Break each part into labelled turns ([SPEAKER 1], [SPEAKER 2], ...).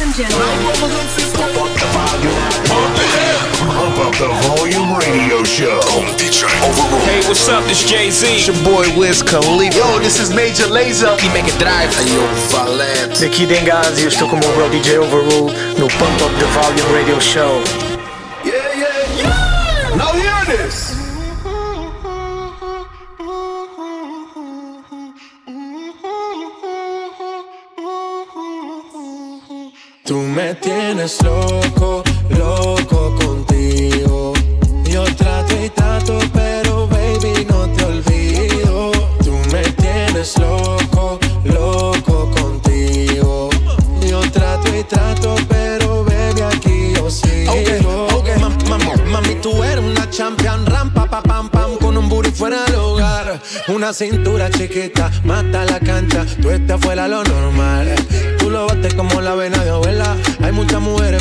[SPEAKER 1] Ladies and gentlemen.
[SPEAKER 2] Pump up the volume radio show.
[SPEAKER 3] Hey, what's up? This Jay Z.
[SPEAKER 4] It's your boy Wiz Khalifa.
[SPEAKER 5] Yo, this is Major Lazer.
[SPEAKER 4] E make it drive. Ayo, Valente.
[SPEAKER 6] Daqui Dengazi, eu estou com o meu bro DJ Overrule no Pump Up the Volume Radio Show.
[SPEAKER 5] Yeah, yeah, yeah. Now hear this.
[SPEAKER 7] Tienes loco, loco contigo. Yo trato y trato, pero baby no te olvido. Tú me tienes loco, loco contigo. Yo trato y trato, pero baby aquí yo sigo.
[SPEAKER 8] Okay, okay. Mam- mam- mami, tú eres una champion, rampa, pa, pam, pam, con un booty fuera del hogar. Una cintura chiquita, mata la cancha, tú estás fuera lo normal. Tú lo bates como la vena de abuela.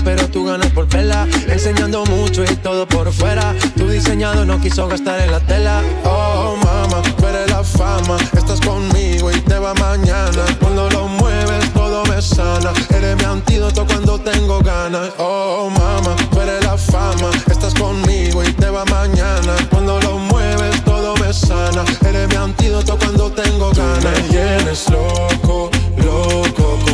[SPEAKER 8] Pero tú ganas por vela. Enseñando mucho y todo por fuera. Tu diseñado no quiso gastar en la tela.
[SPEAKER 7] Oh, mama, tú eres la fama. Estás conmigo y te va mañana. Cuando lo mueves, todo me sana. Eres mi antídoto cuando tengo ganas. Oh, mama, tú la fama. Estás conmigo y te va mañana. Cuando lo mueves, todo me sana. Eres mi antídoto cuando tengo ganas. me tienes loco, loco.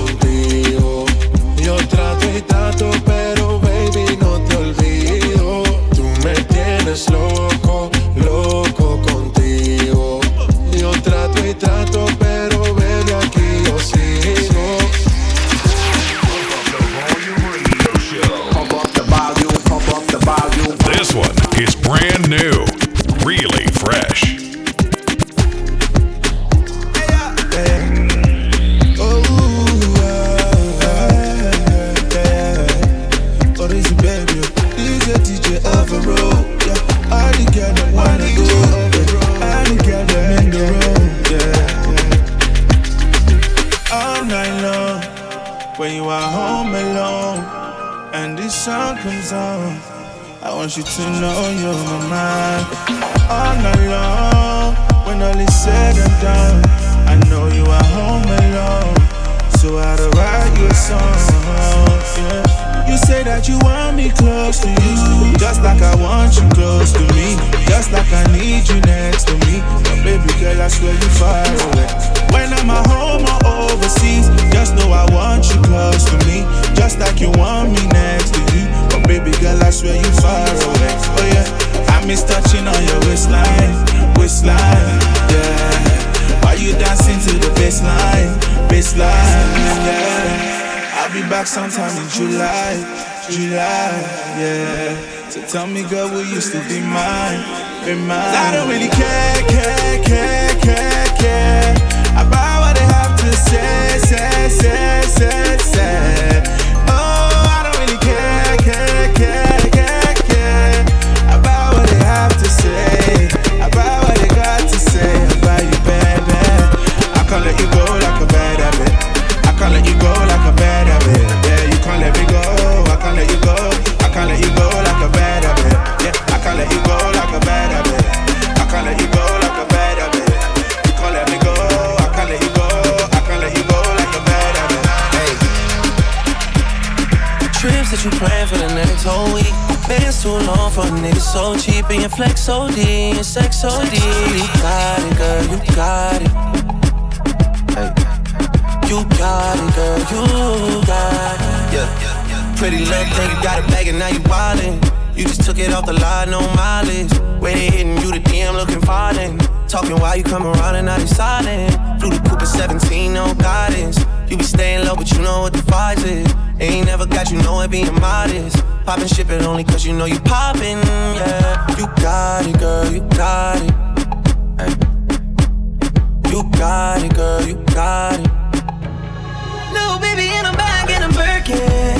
[SPEAKER 7] Yo trato y trato, pero baby, no te olvido. Tú me tienes loco, loco yeah, I miss touching on your waistline, waistline, yeah. Why you dancing to the baseline, baseline, yeah. I'll be back sometime in July, July, yeah. So tell me, girl, will you still be mine, be mine? I don't really care, care, care, care, care about what they have to say, say, say, say, say. You
[SPEAKER 8] plan for the next whole week. Bands too long for a nigga so cheap and your flex so D and sex so D. You got it, girl, you got it. Hey. You got it, girl, you got it. Yeah. Pretty little thing, you got a bag and now you wildin'. You just took it off the line, no mileage. They hitting you, the DM looking violent. Talking while you come around and now they silent. Flew the Cooper 17, no guidance. You be staying low, but you know what the vibes is. Ain't never got you know it being modest. Poppin' shit it only cause you know you poppin', yeah. You got it, girl, you got it. Hey. You got it, girl, you got it.
[SPEAKER 9] No, baby, and I'm back and I'm Birkin.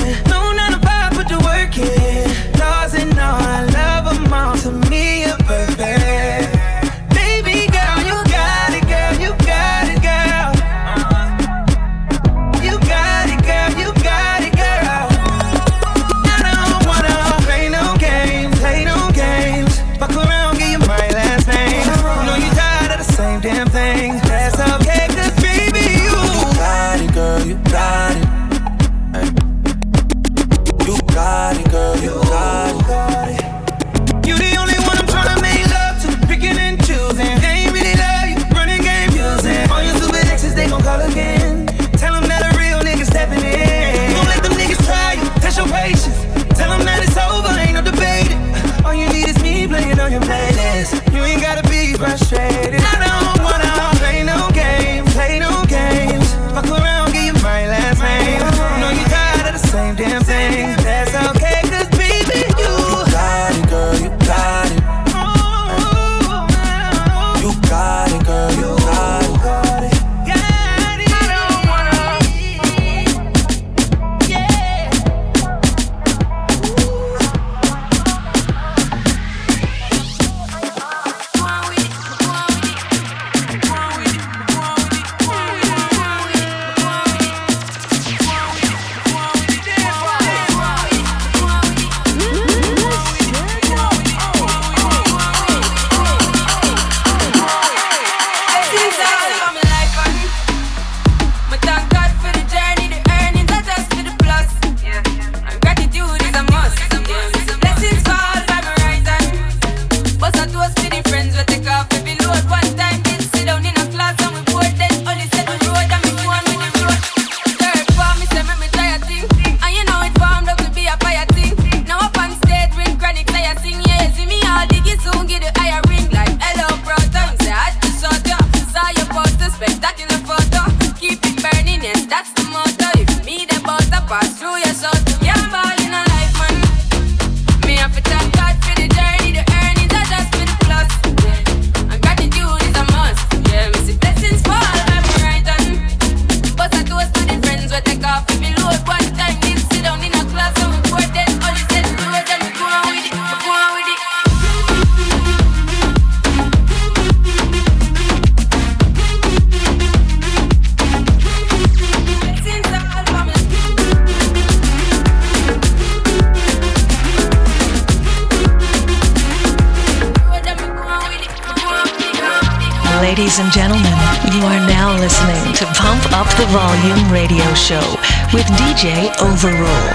[SPEAKER 1] Show with DJ Overrule.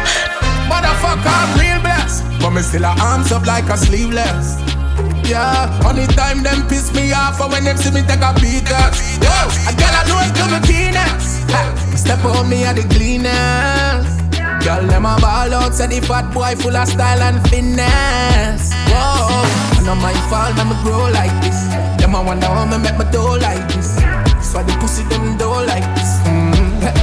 [SPEAKER 10] Motherfucker, I'm real blessed. But me still a arms up like a sleeveless. Yeah, only time them piss me off when them see me take a beat I know it to me penis. Ha, Step on me at the. Girl, them a ball out, the fat boy full of style and. Whoa, I know my me grow like this. Them a wonder how me make my like this. Why the pussy them like this.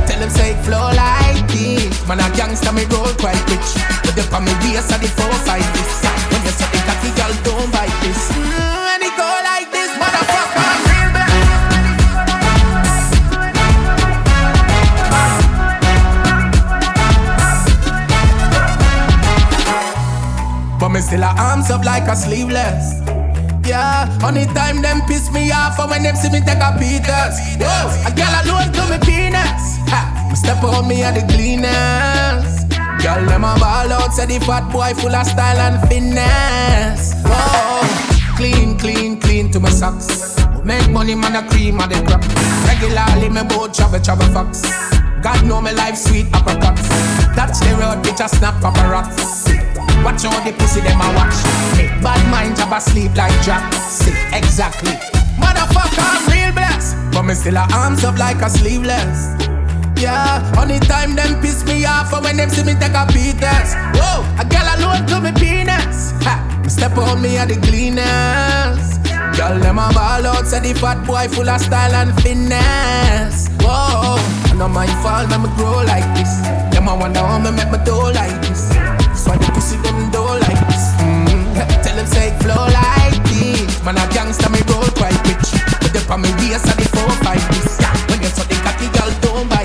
[SPEAKER 10] Tell them say it flow like this. Man a gangster, me roll quite rich. But the on me waist at the four five this. When you say the cocky girl don't bite this. Mm, and it go like this, motherfucker. But me still a arms up like a sleeveless. Yeah, only time them piss me off or when them see me take a beaters. Whoa, a girl alone to me penis. Ha, step on me at the cleanest. Girl, them a ball out, say the fat boy full of style and finesse. Whoa, clean, clean, clean to my socks. Make money, man, a cream of the crop. Regularly, me boat travel, travel fox. God know me life sweet apricots. Touch the road, bitch, I snap paparazzi. Watch all the pussy them a watch. Make bad mind job sleep like Jack. See, exactly. Motherfucker, I'm real blessed. But me still a arms up like a sleeveless. Yeah, only time them piss me off or when them see me take a beaters. Whoa, a girl alone to me penis. Ha, me step on me at the cleanest. Girl, them a ball out, say the fat boy full of style and finesse. Whoa, I know my fault, me grow like this. Them a wonder how me make my dough like this. So the Man a gangster me roll quite rich. But the on me waist at the four five this. When you saw the cocky girl don't bite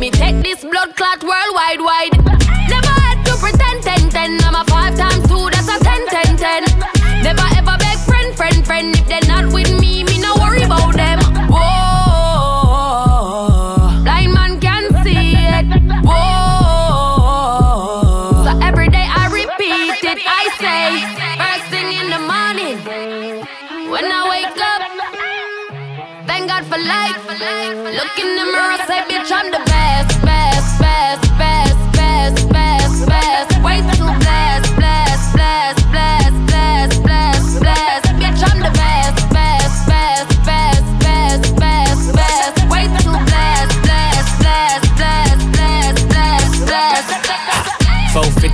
[SPEAKER 11] me take
[SPEAKER 12] this blood clot worldwide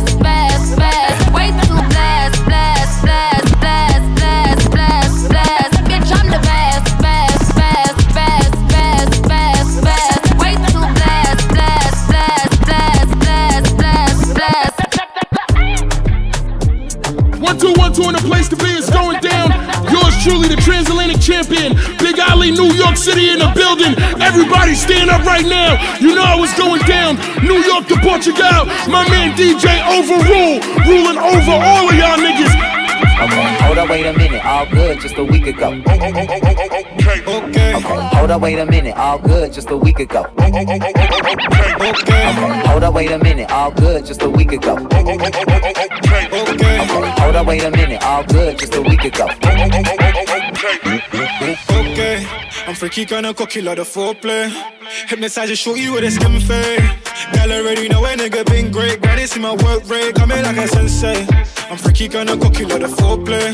[SPEAKER 12] best, best. Way too blessed, blessed, blessed,
[SPEAKER 13] truly, the transatlantic champion. Big Ali, New York City in the building. Everybody stand up right now. You know how it's going down. New York to Portugal. My man DJ Overrule, ruling over all of y'all niggas.
[SPEAKER 14] Okay, hold up, wait a minute, all good just a week ago. Okay, okay. Hold up, wait a minute, all good just a week ago. Okay, hold up, wait a minute, all good just a week ago. Okay, hold up, wait a minute, all good just a week ago.
[SPEAKER 15] Okay, I'm freaky, kinda cocky, lot of foreplay. Hypnotize you, show you with a skin fade. Gal already know a nigga been great. Granny see my work rate, coming like a sensei. I'm freaky, kinda cocky, lot of foreplay.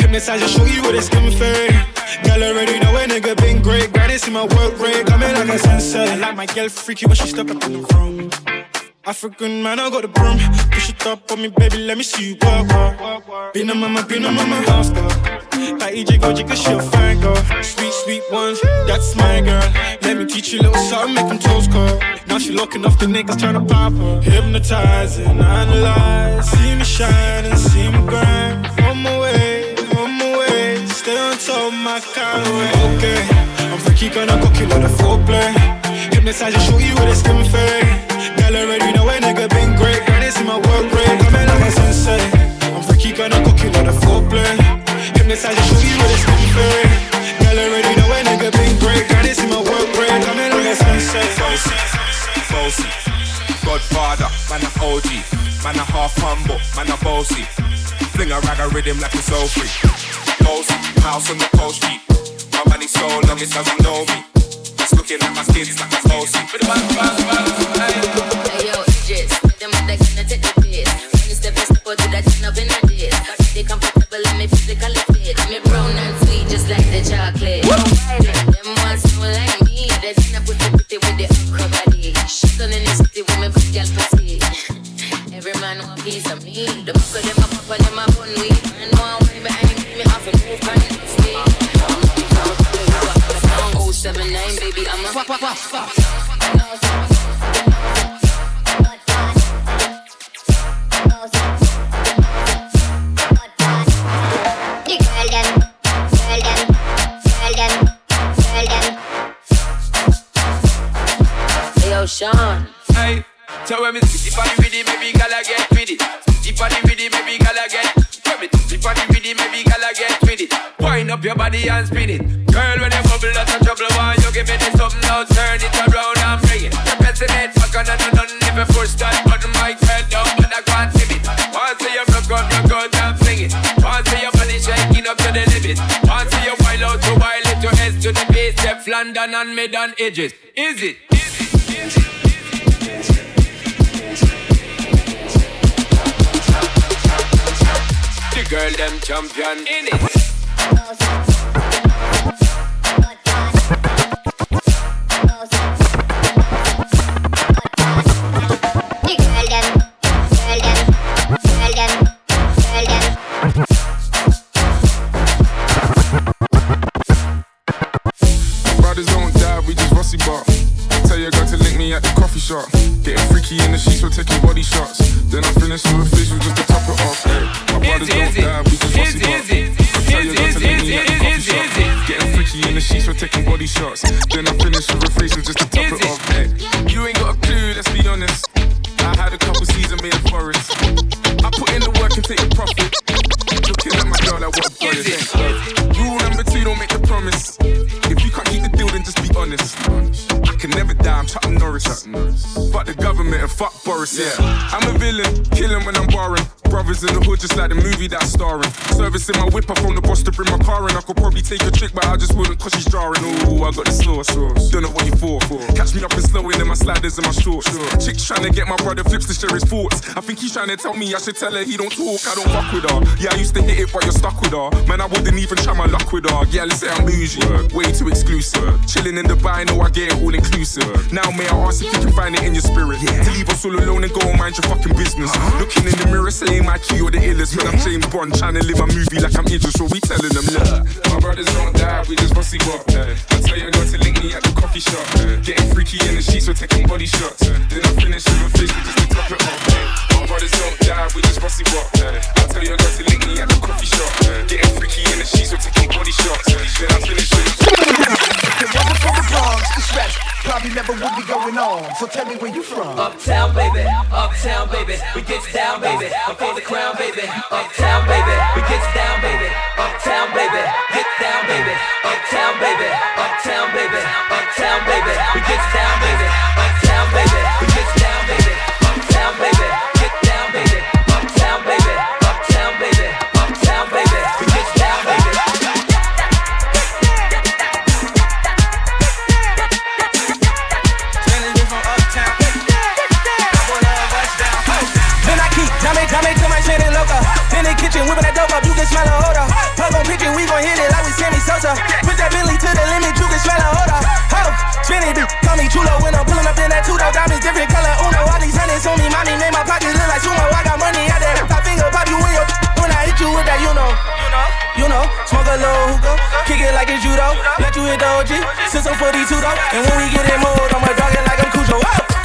[SPEAKER 15] Hypnotize you, show you with a skin fade. Gal already know a nigga been great. Granny see my work rate, coming like a sensei. I like my girl freaky when she step up in the room. African man, I got the broom. Push it up on me, baby, let me see you work, work. Be no mama, be no mama, house girl. Like EJ go, she a fine girl. Sweet, sweet ones, that's my girl. Let me teach you a little something, make them toes curl. Now she looking off the niggas trying to pop her. Hypnotize and analyze. See me shine and see me grind. On my way, on my way. Stay on top of my car. Okay, I'm freaky, gonna cocky, lot of foreplay. Hypnotize and show you with a skin fade. Girl already know a nigga been great. Girl, they see my work rate. Coming like a sensei.
[SPEAKER 16] Bossy, Godfather, man a OG, man a half humble, man a bossy. Fling a rag a rhythm like it's so free. Bossy, house on the coast G. My money so long it doesn't know me. It's looking at my skin, it's like a bossy.
[SPEAKER 12] Hey yo, Idris, them other gonna take the piss. When you step step out to that turn up in
[SPEAKER 16] London and mid on edges. Is it? The girl them champion in it.
[SPEAKER 17] Getting freaky in the sheets, we're taking body shots. Then I finish with a facial just to top it off. Hey, my brothers don't die, we just bossy up. I tell your girl to meet me at the coffee shop. Getting freaky in the sheets, we're taking body shots. Then I finish with a facial just to top it off. Hey, you ain't got a clue, let's be honest. I had a couple seasons made of forest. I put in the work and take the profit. Fuck the government and fuck Boris, yeah. I'm a villain, killing when I'm barring. Brothers in the hood, just like the movie that's starring. Servicing my whip, I phone the boss to bring my car in. I could probably take a trick, but I just wouldn't cause she's jarring. Ooh, I got the sauce. Don't know what you for. Catch me up and slow in my sliders and my shorts. Chick's trying to get my brother flips to share his thoughts. I think he's trying to tell me I should tell her he don't talk, I don't fuck with her. Yeah, I used to hit it, but you're stuck with her. Man, I wouldn't even try my luck with her. Yeah, let's say I'm bougie. Way too exclusive. Chilling in Dubai, know I get it all inclusive. Now, may I ask if you can find it in your spirit? To leave us all alone and go and mind your fucking business. Uh-huh. Looking in the mirror, saying my key or the illest. When I'm James Bond, trying to live my movie like I'm Idris. So we telling them, look, my brothers don't die, we just bossy what. I tell your girl to link me at the coffee shop. Getting freaky in the sheets, we're taking body shots. Then I finish with a fish just to top it off. My brothers don't die, we just bossy what. I tell your girl to link me at the coffee shop. Getting freaky in the sheets, we're taking body shots. Then I finish with
[SPEAKER 16] It wasn't for the Bronx, the stress probably never would be going on. So tell me where you from.
[SPEAKER 18] Uptown, baby, uptown, baby, we get down, baby, I'm
[SPEAKER 19] 42 though. And when we get in mode, I'ma dog it like I'm Cujo. Whoa.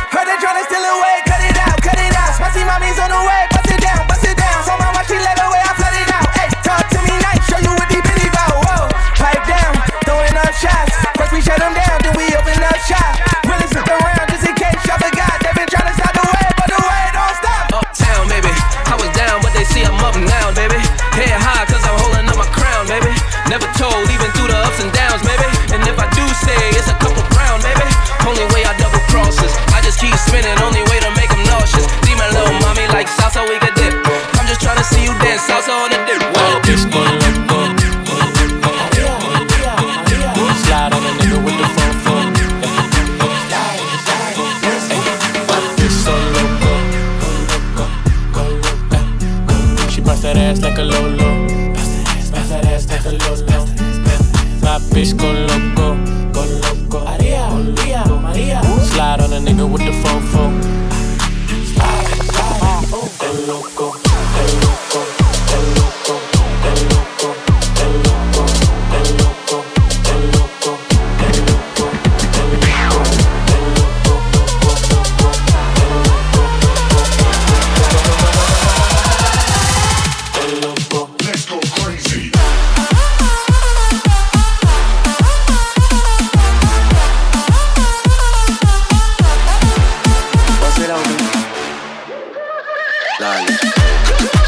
[SPEAKER 8] Dale.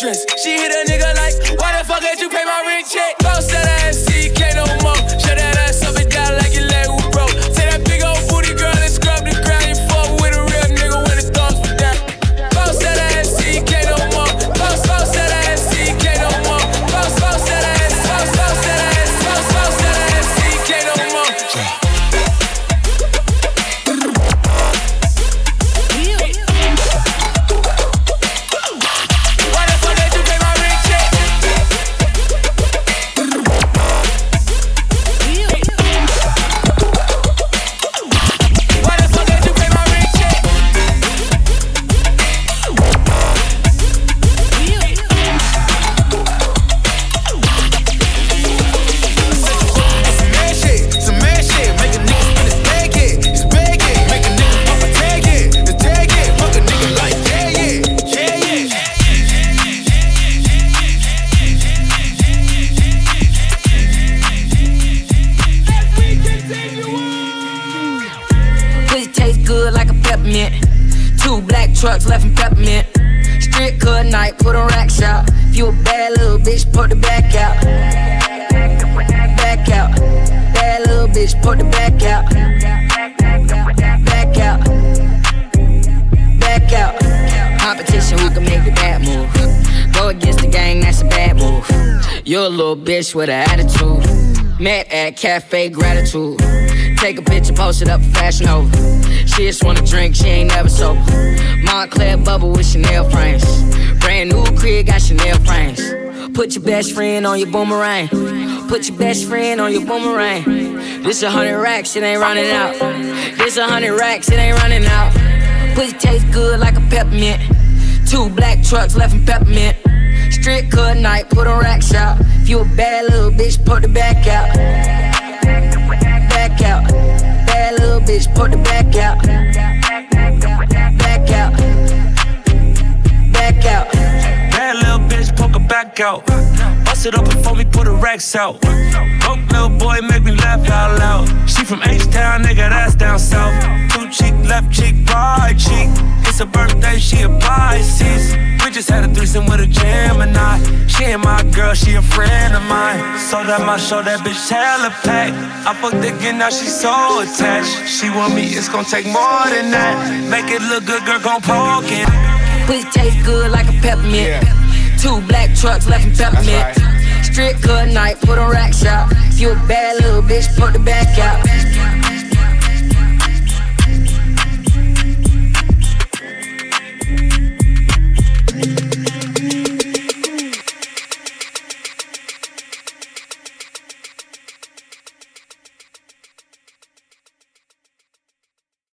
[SPEAKER 20] She hit
[SPEAKER 21] bitch, put the back out. Back out. Bad little bitch, put the back out. Back out. Back out. Competition, who can make the bad move? Go against the gang, that's a bad move. You're a little bitch with an attitude. Met at Cafe Gratitude. Take a picture, post it up Fashion Nova. She just wanna drink, she ain't never sober. Moncler bubble with Chanel frames. Brand new crib, got Chanel frames. Put your best friend on your boomerang. Put your best friend on your boomerang. This a hundred racks, it ain't running out. This a hundred racks, it ain't running out. Pussy taste good like a peppermint. Two black trucks left in peppermint. Strip cut night, put on rack shop. If you a bad little bitch, put the back out. Back out. Bad little bitch, put the back out. Back out.
[SPEAKER 20] Bust it up before me put the racks out. Broke little boy, make me laugh out loud. She from H-Town, nigga, that's down south. Two cheek, left cheek, right cheek. It's her birthday, she a Pisces. We just had a threesome with a Gemini. She ain't my girl, she a friend of mine. So that my show, that bitch hella packed. I fucked again, now she so attached. She want me, it's gonna take more than that. Make it look good, girl, gon' poke it.
[SPEAKER 21] Pussy taste good like a peppermint. Two black trucks left in peppermint. Strip cut night, put on rack shop. You a bad little bitch, put the back out.